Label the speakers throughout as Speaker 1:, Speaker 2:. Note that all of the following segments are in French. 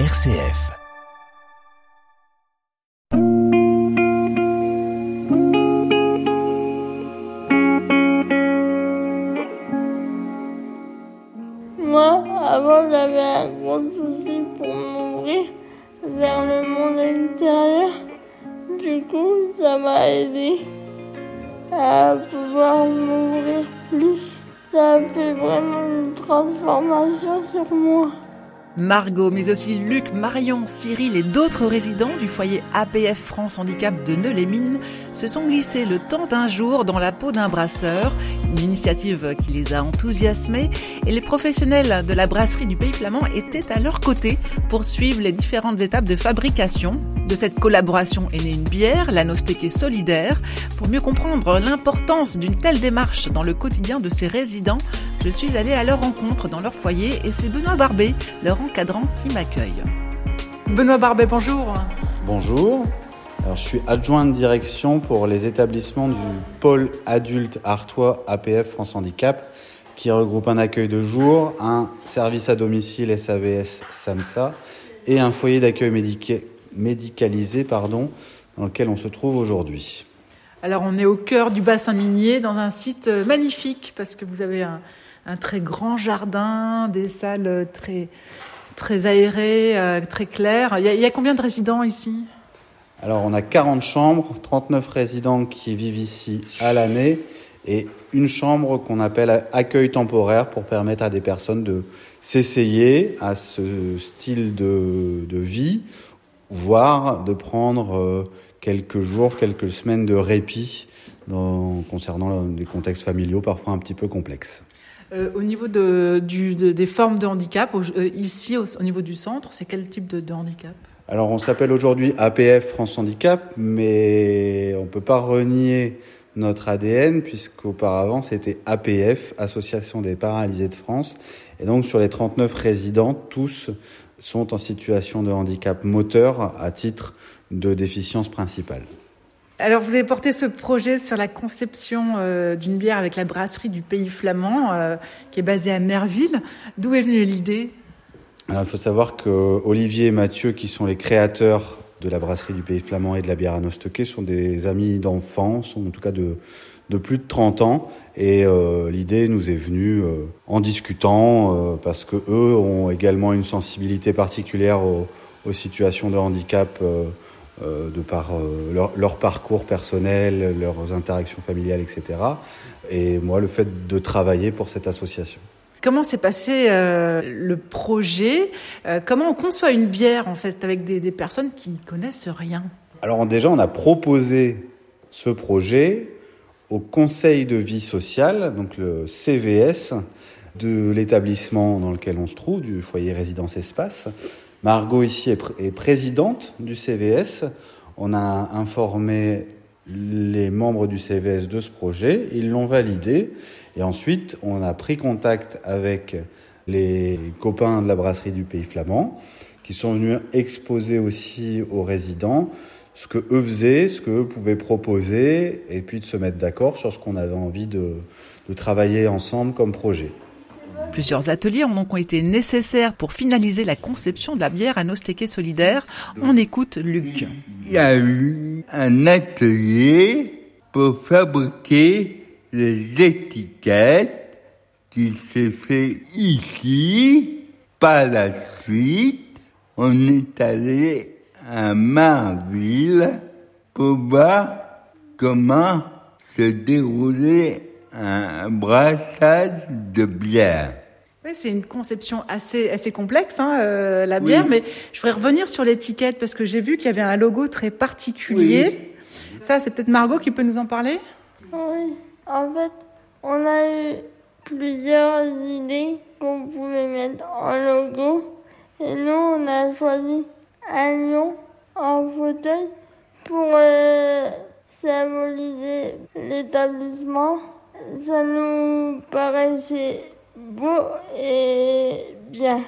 Speaker 1: RCF.
Speaker 2: Moi, avant, j'avais un gros souci pour m'ouvrir vers le monde extérieur. Du coup, ça m'a aidé à pouvoir m'ouvrir plus. Ça a fait vraiment une transformation sur moi.
Speaker 3: Margot, mais aussi Luc, Marion, Cyril et d'autres résidents du foyer APF France Handicap de Neu-les-Mines se sont glissés le temps d'un jour dans la peau d'un brasseur, une initiative qui les a enthousiasmés et les professionnels de la brasserie du Pays Flamand étaient à leur côté pour suivre les différentes étapes de fabrication. De cette collaboration est née une bière, la Nostéquée solidaire. Pour mieux comprendre l'importance d'une telle démarche dans le quotidien de ces résidents, je suis allée à leur rencontre dans leur foyer et c'est Benoît Barbet, leur encadrant, qui m'accueille. Benoît Barbet, bonjour.
Speaker 4: Bonjour. Alors, je suis adjoint de direction pour les établissements du pôle adulte Artois APF France Handicap qui regroupe un accueil de jour, un service à domicile SAVS SAMSA et un foyer d'accueil médicalisé pardon, dans lequel on se trouve aujourd'hui.
Speaker 3: Alors on est au cœur du bassin minier dans un site magnifique parce que vous avez un, un très grand jardin, des salles très, très aérées, euh, très claires. Il y, a, il y, a, combien de résidents ici?
Speaker 4: Alors on a 40 chambres, 39 résidents qui vivent ici à l'année et une chambre qu'on appelle accueil temporaire pour permettre à des personnes de s'essayer à ce style de, de, vie, voire de prendre euh, quelques jours, quelques semaines de répit dans, concernant des contextes familiaux parfois un petit peu complexes.
Speaker 3: Euh, au niveau de, des formes de handicap, euh, ici au, au, niveau du centre, c'est quel type de, de handicap
Speaker 4: Alors on s'appelle aujourd'hui APF France Handicap, mais on peut pas renier notre ADN puisqu'auparavant c'était APF, Association des paralysés de France. Et donc sur les 39 résidents, tous sont en situation de handicap moteur à titre de déficience principale.
Speaker 3: Alors, vous avez porté ce projet sur la conception euh, d'une bière avec la brasserie du Pays Flamand, euh, qui est basée à Merville. D'où est venue l'idée?
Speaker 4: Il faut savoir que Olivier et Mathieu, qui sont les créateurs de la brasserie du Pays Flamand et de la bière à Nostoquet, sont des amis d'enfance, en tout cas de, de plus de 30 ans. Et euh, l'idée nous est venue en discutant, parce que eux ont également une sensibilité particulière aux situations de handicap euh, de par euh, leur, leur, parcours personnel, leurs interactions familiales, etc. Et moi, le fait de travailler pour cette association.
Speaker 3: Comment s'est passé euh, le projet? Comment on conçoit une bière en fait avec des, des personnes qui ne connaissent rien?
Speaker 4: Alors déjà, on a proposé ce projet au Conseil de vie sociale, donc le CVS de l'établissement dans lequel on se trouve, du foyer résidence espace, Margot ici est, pr est, présidente du CVS. On a informé les membres du CVS de ce projet, ils l'ont validé et ensuite on a pris contact avec les copains de la brasserie du Pays Flamand qui sont venus exposer aussi aux résidents ce que eux faisaient, ce que eux pouvaient proposer et puis de se mettre d'accord sur ce qu'on avait envie de travailler ensemble comme projet.
Speaker 3: Plusieurs ateliers ont donc été nécessaires pour finaliser la conception de la bière à Nostéqué solidaire. On écoute Luc.
Speaker 5: Il y a eu un atelier pour fabriquer les étiquettes qui s'est fait ici. Par la suite, on est allé à Marville pour voir comment se déroulait un brassage de bière.
Speaker 3: Oui, c'est une conception assez, assez complexe, hein, euh, la bière, oui. mais je voudrais revenir sur l'étiquette parce que j'ai vu qu'il y avait un logo très particulier. Oui. Ça, c'est peut-être Margot qui peut nous en parler?
Speaker 2: Oui, en fait, on a eu plusieurs idées qu'on pouvait mettre en logo. Et nous, on a choisi un lion en fauteuil pour euh, symboliser l'établissement. Ça nous paraissait beau et bien.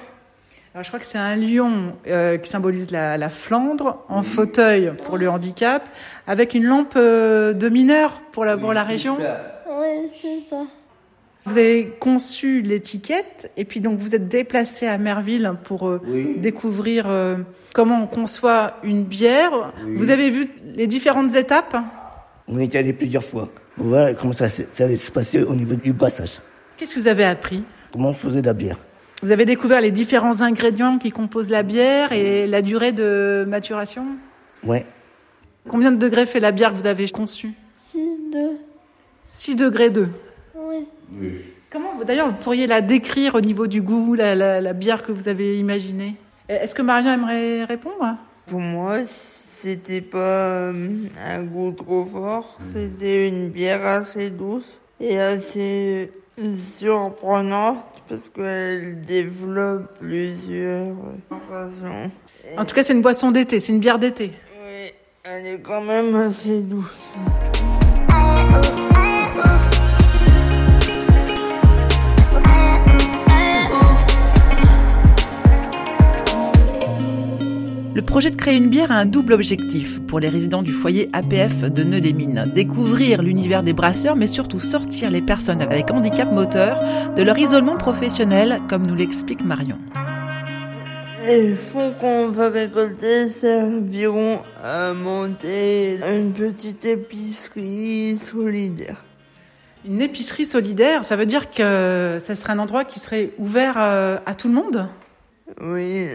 Speaker 3: Alors, je crois que c'est un lion euh, qui symbolise la, la Flandre, en fauteuil pour le handicap, avec une lampe euh, de mineur pour la, pour la région.
Speaker 2: Oui, c'est ça.
Speaker 3: Vous avez conçu l'étiquette et puis donc vous êtes déplacé à Merville pour euh, découvrir euh, comment on conçoit une bière. Vous avez vu les différentes étapes?
Speaker 1: On y est allé plusieurs fois. Voit comment ça, ça allait se passer au niveau du brassage.
Speaker 3: Qu'est-ce que vous avez appris?
Speaker 1: Comment on faisait de la bière.
Speaker 3: Vous avez découvert les différents ingrédients qui composent la bière et la durée de maturation?
Speaker 1: Ouais.
Speaker 3: Combien de degrés fait la bière que vous avez conçue?
Speaker 2: 6, 2.
Speaker 3: 6 degrés 2.
Speaker 2: Oui.
Speaker 3: Comment, vous- d'ailleurs, vous pourriez la décrire au niveau du goût, la, la- la bière que vous avez imaginée? Est-ce que Marion aimerait répondre?
Speaker 2: Pour moi, c'était pas euh, un goût trop fort. C'était une bière assez douce et assez surprenante parce qu'elle développe plusieurs sensations.
Speaker 3: En tout cas, c'est une boisson d'été, c'est une bière d'été.
Speaker 2: Oui, elle est quand même assez douce.
Speaker 3: Le projet de créer une bière a un double objectif pour les résidents du foyer APF de Neux-les-Mines. Découvrir l'univers des brasseurs, mais surtout sortir les personnes avec handicap moteur de leur isolement professionnel, comme nous l'explique Marion.
Speaker 2: Les fonds qu'on va récolter serviront à monter une petite épicerie solidaire.
Speaker 3: Une épicerie solidaire, ça veut dire que ça serait un endroit qui serait ouvert euh, à tout le monde?
Speaker 2: Oui,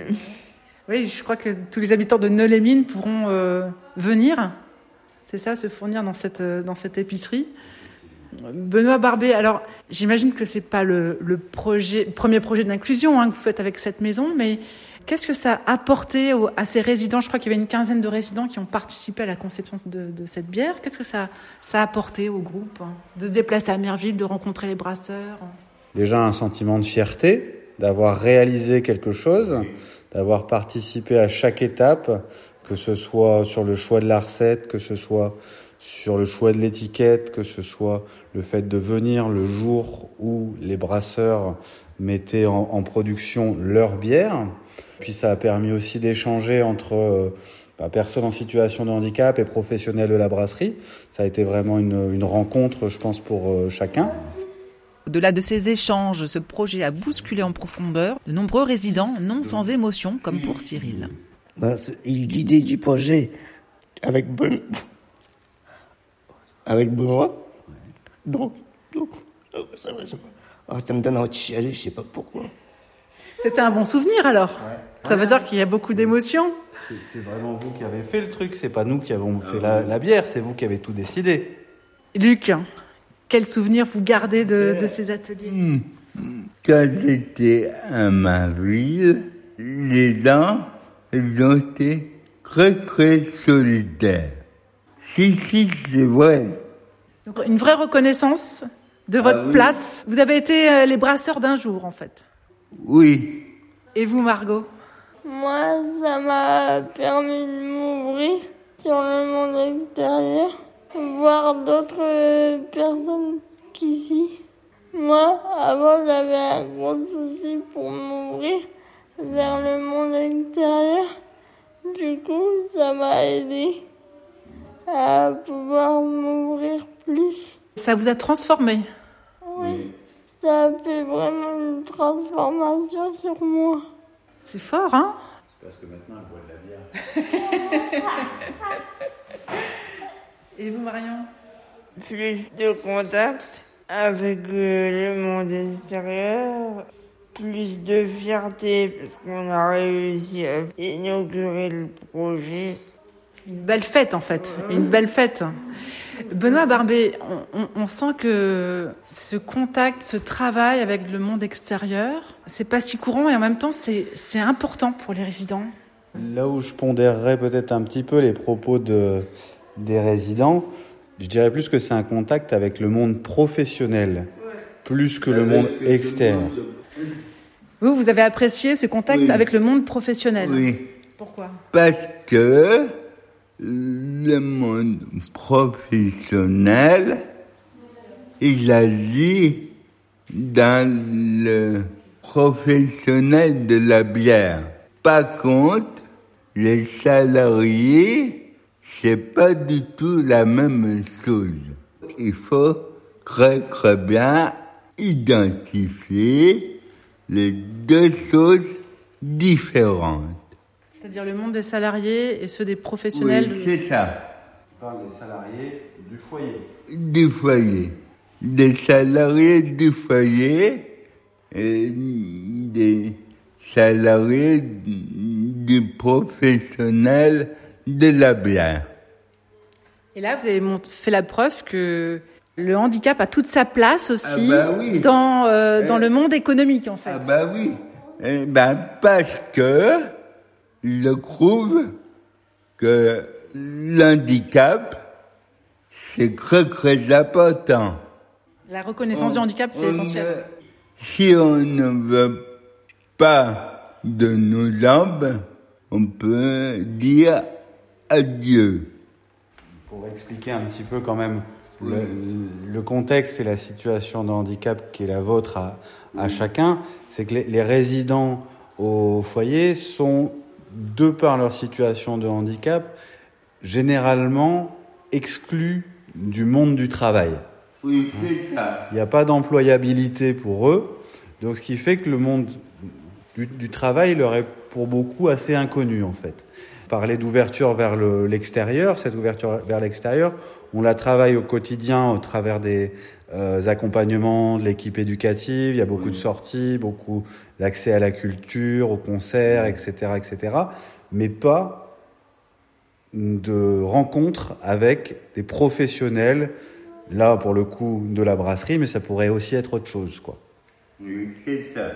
Speaker 3: Je crois que tous les habitants de Neux-les-Mines pourront euh, venir, c'est ça, se fournir dans cette, euh, dans cette épicerie. Benoît Barbet, alors j'imagine que c'est pas le, premier projet d'inclusion hein, que vous faites avec cette maison, mais qu'est-ce que ça a apporté à ces résidents? Je crois qu'il y avait une quinzaine de résidents qui ont participé à la conception de, cette bière. Qu'est-ce que ça, a apporté au groupe hein De se déplacer à Merville, de rencontrer les brasseurs
Speaker 4: Déjà un sentiment de fierté d'avoir réalisé quelque chose, d'avoir participé à chaque étape, que ce soit sur le choix de la recette, que ce soit sur le choix de l'étiquette, que ce soit le fait de venir le jour où les brasseurs mettaient en, production leur bière. Puis ça a permis aussi d'échanger entre euh, bah, personnes en situation de handicap et professionnels de la brasserie. Ça a été vraiment une, une rencontre, je pense, pour euh, chacun.
Speaker 3: Au-delà de ces échanges, ce projet a bousculé en profondeur de nombreux résidents non sans émotion, comme pour Cyril.
Speaker 1: Ben, c'est- L'idée du projet avec Ben... avec Benoît. Donc, donc, ça va, ça va. Ah, ça me donne envie de chialer, je sais pas pourquoi.
Speaker 3: C'était un bon souvenir alors Ça veut dire qu'il y a beaucoup d'émotions
Speaker 4: C'est- C'est vraiment vous qui avez fait le truc, c'est pas nous qui avons fait la, la bière, c'est vous qui avez tout décidé.
Speaker 3: Luc, quel souvenir vous gardez de, de ces ateliers
Speaker 5: Quand j'étais à ma ville, les gens, ont été très très solidaires. Si, si, c'est vrai.
Speaker 3: Donc, Une vraie reconnaissance de votre
Speaker 5: oui.
Speaker 3: place. Vous avez été euh, les brasseurs d'un jour en fait.
Speaker 5: Oui.
Speaker 3: Et vous Margot?
Speaker 2: Moi, ça m'a permis de m'ouvrir sur le monde extérieur, voir d'autres personnes qu'ici. Moi, avant, j'avais un gros souci pour m'ouvrir vers le monde extérieur. Du coup, ça m'a aidé à pouvoir m'ouvrir plus.
Speaker 3: Ça vous a transformé?
Speaker 2: Oui, ça a fait vraiment une transformation sur moi.
Speaker 3: C'est fort, hein?
Speaker 4: Parce que maintenant, elle boit de la bière.
Speaker 3: Et vous Marion?
Speaker 2: Plus de contact avec euh, le monde extérieur, plus de fierté parce qu'on a réussi à inaugurer le projet.
Speaker 3: Une belle fête en fait, une belle fête. Benoît Barbet, on, on- on sent que ce contact, ce travail avec le monde extérieur, c'est pas si courant et en même temps c'est c'est important pour les résidents.
Speaker 4: Là où je pondérerais peut-être un petit peu les propos de, des résidents, je dirais plus que c'est un contact avec le monde professionnel, plus que le monde externe.
Speaker 3: Vous, vous avez apprécié ce contact
Speaker 5: Oui.
Speaker 3: avec le monde professionnel?
Speaker 5: Oui.
Speaker 3: Pourquoi?
Speaker 5: Parce que le monde professionnel, il agit dans le professionnel de la bière. Par contre, les salariés, c'est pas du tout la même chose. Il faut très très bien identifier les deux choses différentes.
Speaker 3: C'est-à-dire le monde des salariés et ceux des professionnels.
Speaker 5: Oui, c'est ça.
Speaker 4: On parle des salariés du foyer.
Speaker 5: Du foyer. Des salariés du foyer et des salariés du professionnel de la bière.
Speaker 3: Et là, vous avez fait la preuve que le handicap a toute sa place aussi
Speaker 5: Ah bah oui.
Speaker 3: dans, euh, dans
Speaker 5: Eh.
Speaker 3: le monde économique, en fait.
Speaker 5: Ah bah oui. Eh ben parce que je trouve que l'handicap, c'est très très important.
Speaker 3: La reconnaissance du handicap, c'est essentiel.
Speaker 5: ne- si on ne veut pas de nos jambes, on peut dire adieu.
Speaker 4: Pour expliquer un petit peu quand même le, le contexte et la situation de handicap qui est la vôtre à, à chacun, c'est que les, les résidents au foyer sont, de par leur situation de handicap, généralement exclus du monde du travail.
Speaker 5: Oui, c'est ça.
Speaker 4: Il n'y a pas d'employabilité pour eux, donc ce qui fait que le monde du, du travail leur est pour beaucoup assez inconnu en fait. Parler d'ouverture vers le- l'extérieur, cette ouverture vers l'extérieur, on la travaille au quotidien au travers des euh, accompagnements de l'équipe éducative. Il y a beaucoup de sorties, beaucoup d'accès à la culture, aux concerts, etc., etc. Mais pas de rencontres avec des professionnels, là pour le coup de la brasserie, mais ça pourrait aussi être autre chose, quoi.
Speaker 5: Oui, c'est ça.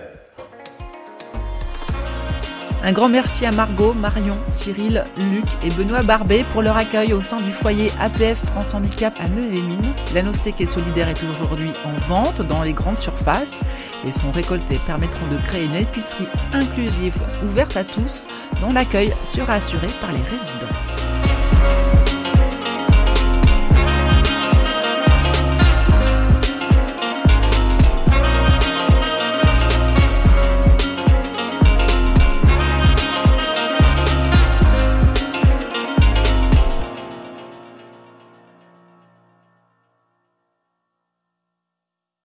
Speaker 3: Un grand merci à Margot, Marion, Cyril, Luc et Benoît Barbet pour leur accueil au sein du foyer APF France Handicap à Meux-les-Mines. L'Anostéque et Solidaire est aujourd'hui en vente dans les grandes surfaces. Les fonds récoltés permettront de créer une épicerie inclusive ouverte à tous dont l'accueil sera assuré par les résidents.